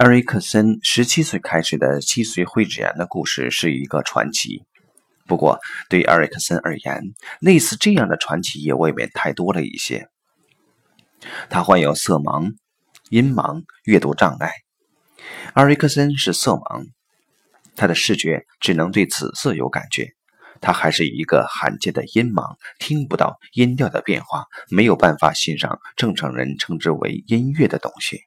埃瑞克森十七岁开始的脊髓灰质炎的故事是一个传奇。不过，对埃瑞克森而言，类似这样的传奇也未免太多了一些。他患有色盲、音盲、阅读障碍。埃瑞克森是色盲，他的视觉只能对紫色有感觉。他还是一个罕见的音盲，听不到音调的变化，没有办法欣赏正常人称之为音乐的东西。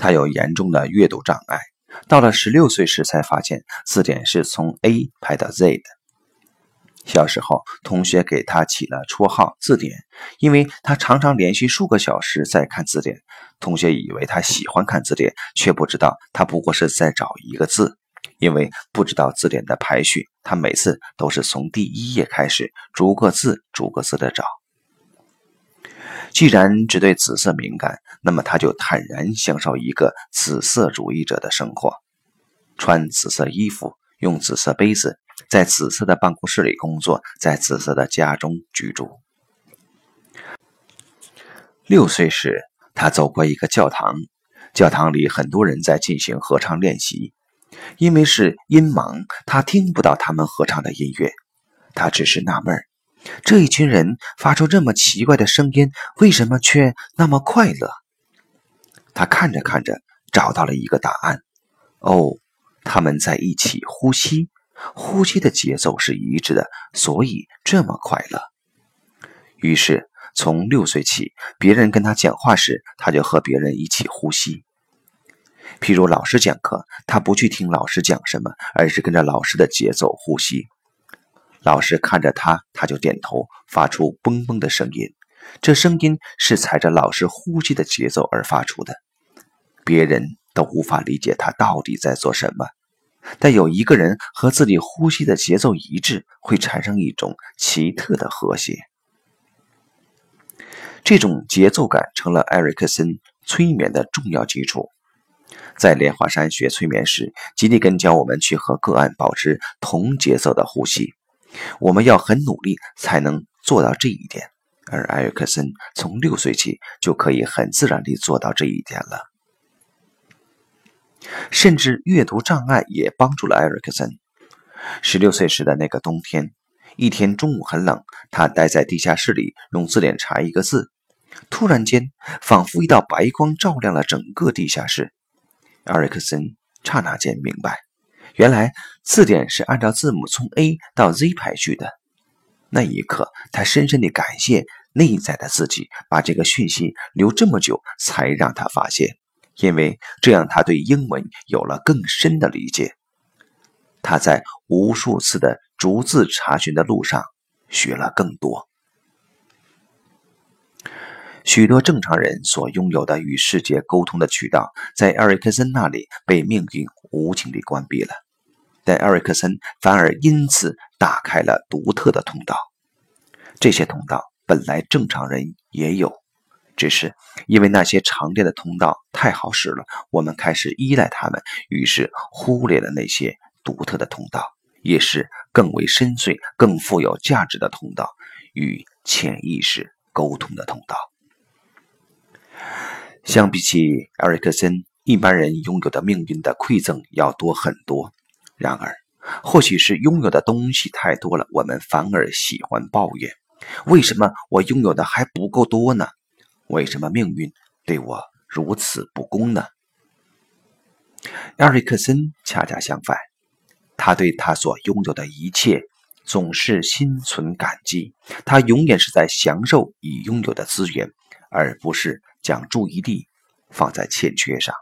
他有严重的阅读障碍，到了十六岁时才发现字典是从 A 排到 Z 的。小时候，同学给他起了绰号“字典”，因为他常常连续数个小时在看字典。同学以为他喜欢看字典，却不知道他不过是在找一个字。因为不知道字典的排序，他每次都是从第一页开始，逐个字逐个字的找。既然只对紫色敏感，那么他就坦然享受一个紫色主义者的生活，穿紫色衣服，用紫色杯子，在紫色的办公室里工作，在紫色的家中居住。六岁时，他走过一个教堂，教堂里很多人在进行合唱练习，因为是音盲，他听不到他们合唱的音乐，他只是纳闷儿。这一群人发出这么奇怪的声音，为什么却那么快乐？他看着看着，找到了一个答案。哦，他们在一起呼吸，呼吸的节奏是一致的，所以这么快乐。于是，从六岁起，别人跟他讲话时，他就和别人一起呼吸。譬如老师讲课，他不去听老师讲什么，而是跟着老师的节奏呼吸。老师看着他，他就点头，发出嘣嘣的声音。这声音是踩着老师呼吸的节奏而发出的，别人都无法理解他到底在做什么。但有一个人和自己呼吸的节奏一致，会产生一种奇特的和谐。这种节奏感成了埃瑞克森催眠的重要基础。在莲花山学催眠时，吉利根教我们去和个案保持同节奏的呼吸。我们要很努力才能做到这一点，而埃尔克森从六岁起就可以很自然地做到这一点了。甚至阅读障碍也帮助了埃尔克森。十六岁时的那个冬天，一天中午很冷，他待在地下室里用字典查一个字，突然间，仿佛一道白光照亮了整个地下室。埃尔克森刹那间明白。原来字典是按照字母从 A 到 Z 排序的。那一刻，他深深地感谢内在的自己，把这个讯息留这么久才让他发现，因为这样他对英文有了更深的理解。他在无数次的逐字查询的路上学了更多。许多正常人所拥有的与世界沟通的渠道，在埃里克森那里被命运无情地关闭了，但埃里克森反而因此打开了独特的通道。这些通道本来正常人也有，只是因为那些常见的通道太好使了，我们开始依赖他们，于是忽略了那些独特的通道，也是更为深邃、更富有价值的通道与潜意识沟通的通道。相比起埃里克森，一般人拥有的命运的馈赠要多很多。然而，或许是拥有的东西太多了，我们反而喜欢抱怨：为什么我拥有的还不够多呢？为什么命运对我如此不公呢？埃里克森恰恰相反，他对他所拥有的一切总是心存感激，他永远是在享受已拥有的资源，而不是。将注意力放在欠缺上。